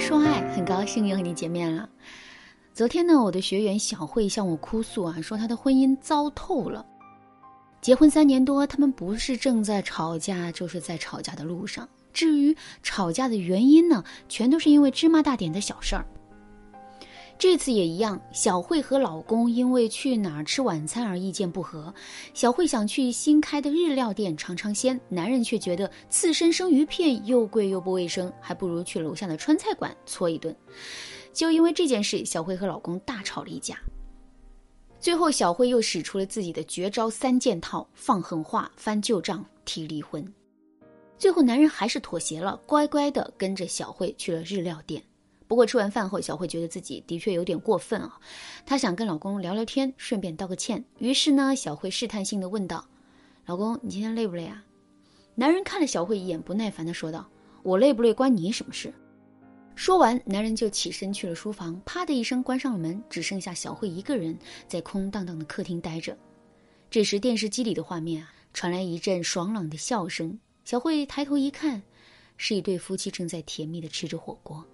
说爱，很高兴又和你见面了。昨天呢，我的学员小慧向我哭诉啊，说她的婚姻糟透了。结婚三年多，他们不是正在吵架，就是在吵架的路上。至于吵架的原因呢，全都是因为芝麻大点的小事儿。这次也一样，小慧和老公因为去哪儿吃晚餐而意见不合。小慧想去新开的日料店尝尝鲜，男人却觉得刺身生鱼片又贵又不卫生，还不如去楼下的川菜馆搓一顿。就因为这件事，小慧和老公大吵了一架。最后，小慧又使出了自己的绝招三件套：放狠话、翻旧账、提离婚。最后，男人还是妥协了，乖乖的跟着小慧去了日料店。不过吃完饭后，小慧觉得自己的确有点过分啊，她想跟老公聊聊天，顺便道个歉。于是呢，小慧试探性的问道：“老公，你今天累不累啊？”男人看了小慧一眼，不耐烦的说道：“我累不累关你什么事？”说完，男人就起身去了书房，啪的一声关上了门，只剩下小慧一个人在空荡荡的客厅待着。这时，电视机里的画面啊，传来一阵爽朗的笑声。小慧抬头一看，是一对夫妻正在甜蜜的吃着火锅。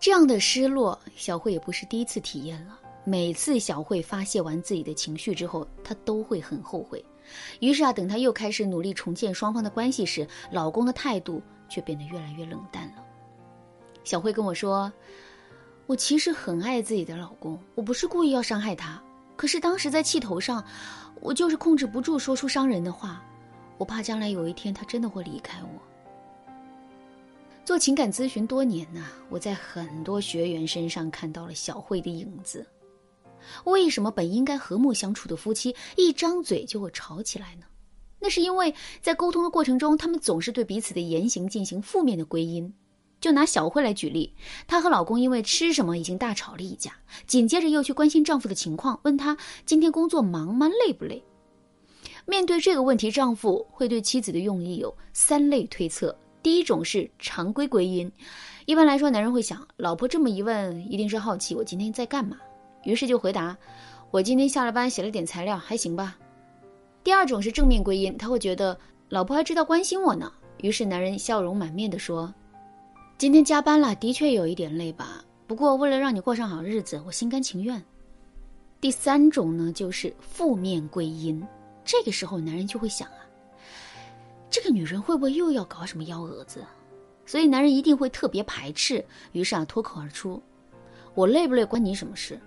这样的失落，小慧也不是第一次体验了。每次小慧发泄完自己的情绪之后，她都会很后悔。于是啊，等她又开始努力重建双方的关系时，老公的态度却变得越来越冷淡了。小慧跟我说：“我其实很爱自己的老公，我不是故意要伤害他，可是当时在气头上，我就是控制不住说出伤人的话。我怕将来有一天他真的会离开我。”做情感咨询多年呐，我在很多学员身上看到了小慧的影子。为什么本应该和睦相处的夫妻，一张嘴就会吵起来呢？那是因为在沟通的过程中，他们总是对彼此的言行进行负面的归因。就拿小慧来举例，她和老公因为吃什么已经大吵了一架，紧接着又去关心丈夫的情况，问他今天工作忙吗？累不累？面对这个问题，丈夫会对妻子的用意有三类推测。第一种是常规归因，一般来说，男人会想，老婆这么一问，一定是好奇我今天在干嘛，于是就回答，我今天下了班写了点材料，还行吧。第二种是正面归因，他会觉得老婆还知道关心我呢，于是男人笑容满面的说，今天加班了，的确有一点累吧，不过为了让你过上好日子，我心甘情愿。第三种呢，就是负面归因，这个时候男人就会想啊。这个女人会不会又要搞什么幺蛾子？所以男人一定会特别排斥。于是啊，脱口而出：“我累不累关你什么事？”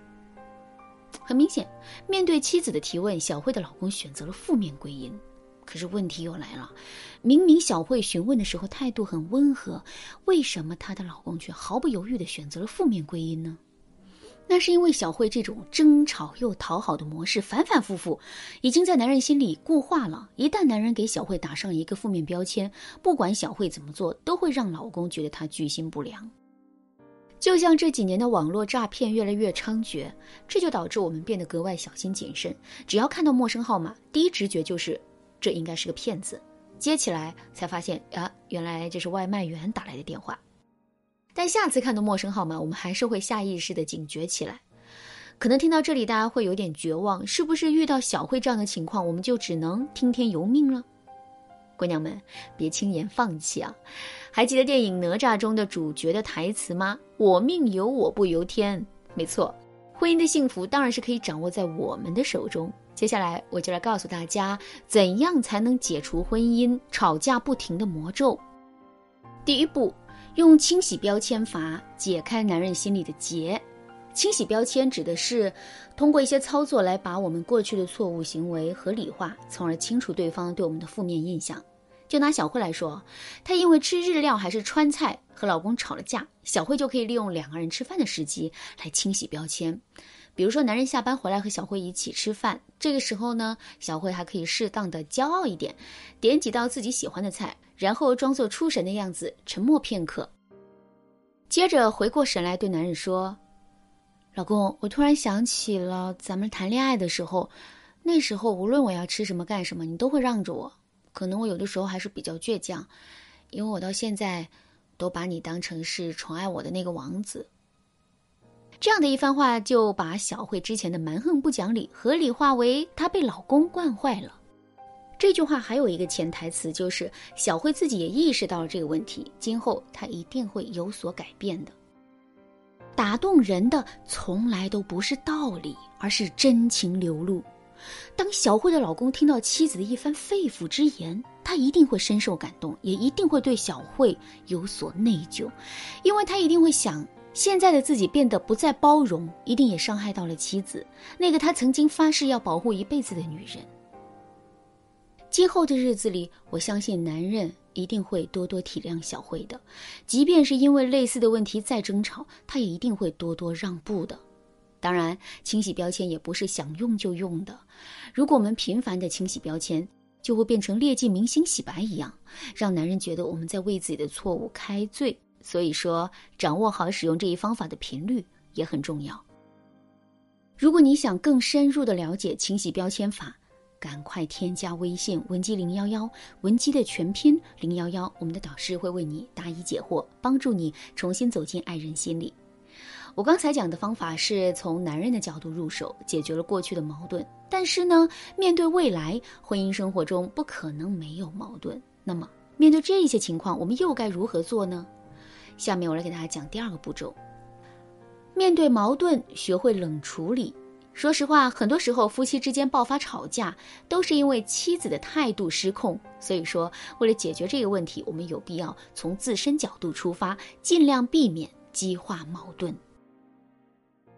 很明显，面对妻子的提问，小慧的老公选择了负面归因。可是问题又来了，明明小慧询问的时候态度很温和，为什么她的老公却毫不犹豫地选择了负面归因呢？那是因为小慧这种争吵又讨好的模式反反复复，已经在男人心里固化了。一旦男人给小慧打上一个负面标签，不管小慧怎么做，都会让老公觉得她居心不良。就像这几年的网络诈骗越来越猖獗，这就导致我们变得格外小心谨慎。只要看到陌生号码，第一直觉就是这应该是个骗子，接起来才发现啊，原来这是外卖员打来的电话。但下次看到陌生号码，我们还是会下意识的警觉起来。可能听到这里，大家会有点绝望，是不是遇到小慧这样的情况，我们就只能听天由命了？姑娘们，别轻言放弃啊！还记得电影《哪吒》中的主角的台词吗？我命由我不由天。没错，婚姻的幸福当然是可以掌握在我们的手中。接下来，我就来告诉大家，怎样才能解除婚姻吵架不停的魔咒。第一步。用清洗标签法解开男人心里的结。清洗标签指的是通过一些操作来把我们过去的错误行为合理化，从而清除对方对我们的负面印象。就拿小慧来说，她因为吃日料还是川菜和老公吵了架，小慧就可以利用两个人吃饭的时机来清洗标签。比如说，男人下班回来和小慧一起吃饭，这个时候呢，小慧还可以适当的骄傲一点，点几道自己喜欢的菜。然后装作出神的样子，沉默片刻，接着回过神来对男人说：“老公，我突然想起了咱们谈恋爱的时候，那时候无论我要吃什么干什么，你都会让着我。可能我有的时候还是比较倔强，因为我到现在都把你当成是宠爱我的那个王子。”这样的一番话就把小慧之前的蛮横不讲理合理化为她被老公惯坏了。这句话还有一个潜台词，就是小慧自己也意识到了这个问题，今后她一定会有所改变的。打动人的从来都不是道理，而是真情流露。当小慧的老公听到妻子的一番肺腑之言，他一定会深受感动，也一定会对小慧有所内疚，因为他一定会想，现在的自己变得不再包容，一定也伤害到了妻子，那个他曾经发誓要保护一辈子的女人。今后的日子里，我相信男人一定会多多体谅小慧的，即便是因为类似的问题再争吵，他也一定会多多让步的。当然，清洗标签也不是想用就用的。如果我们频繁的清洗标签，就会变成劣迹明星洗白一样，让男人觉得我们在为自己的错误开罪。所以说，掌握好使用这一方法的频率也很重要。如果你想更深入的了解清洗标签法，赶快添加微信文姬零幺幺，文姬的全拼零幺幺，我们的导师会为你答疑解惑，帮助你重新走进爱人心里。我刚才讲的方法是从男人的角度入手，解决了过去的矛盾。但是呢，面对未来婚姻生活中不可能没有矛盾。那么，面对这些情况，我们又该如何做呢？下面我来给大家讲第二个步骤：面对矛盾，学会冷处理。说实话，很多时候夫妻之间爆发吵架，都是因为妻子的态度失控。所以说，为了解决这个问题，我们有必要从自身角度出发，尽量避免激化矛盾。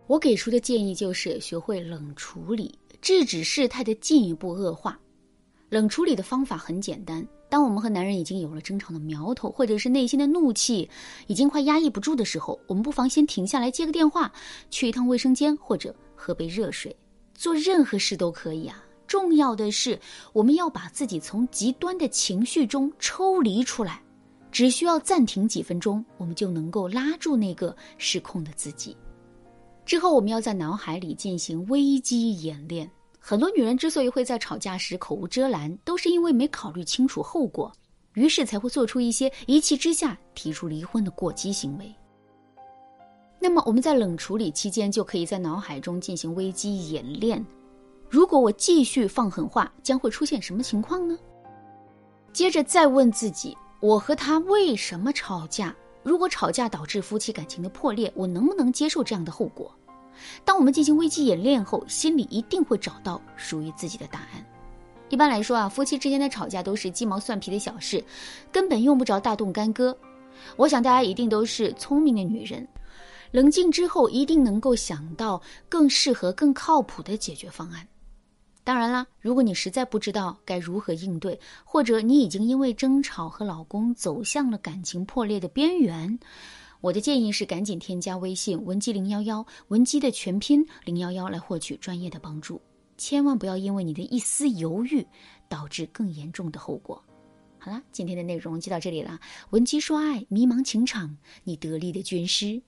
我给出的建议就是学会冷处理，制止事态的进一步恶化。冷处理的方法很简单：当我们和男人已经有了争吵的苗头，或者是内心的怒气已经快压抑不住的时候，我们不妨先停下来接个电话，去一趟卫生间，或者喝杯热水，做任何事都可以啊。重要的是，我们要把自己从极端的情绪中抽离出来，只需要暂停几分钟，我们就能够拉住那个失控的自己。之后，我们要在脑海里进行危机演练。很多女人之所以会在吵架时口无遮拦，都是因为没考虑清楚后果，于是才会做出一些一气之下提出离婚的过激行为。那么，我们在冷处理期间，就可以在脑海中进行危机演练。如果我继续放狠话，将会出现什么情况呢？接着再问自己：我和他为什么吵架？如果吵架导致夫妻感情的破裂，我能不能接受这样的后果？当我们进行危机演练后，心里一定会找到属于自己的答案。一般来说啊，夫妻之间的吵架都是鸡毛蒜皮的小事，根本用不着大动干戈。我想大家一定都是聪明的女人，冷静之后一定能够想到更适合、更靠谱的解决方案。当然啦，如果你实在不知道该如何应对，或者你已经因为争吵和老公走向了感情破裂的边缘，我的建议是赶紧添加微信文姬零幺幺，文姬的全拼零幺幺来获取专业的帮助。千万不要因为你的一丝犹豫，导致更严重的后果。好啦，今天的内容就到这里了。文姬说爱，迷茫情场，你得力的军师。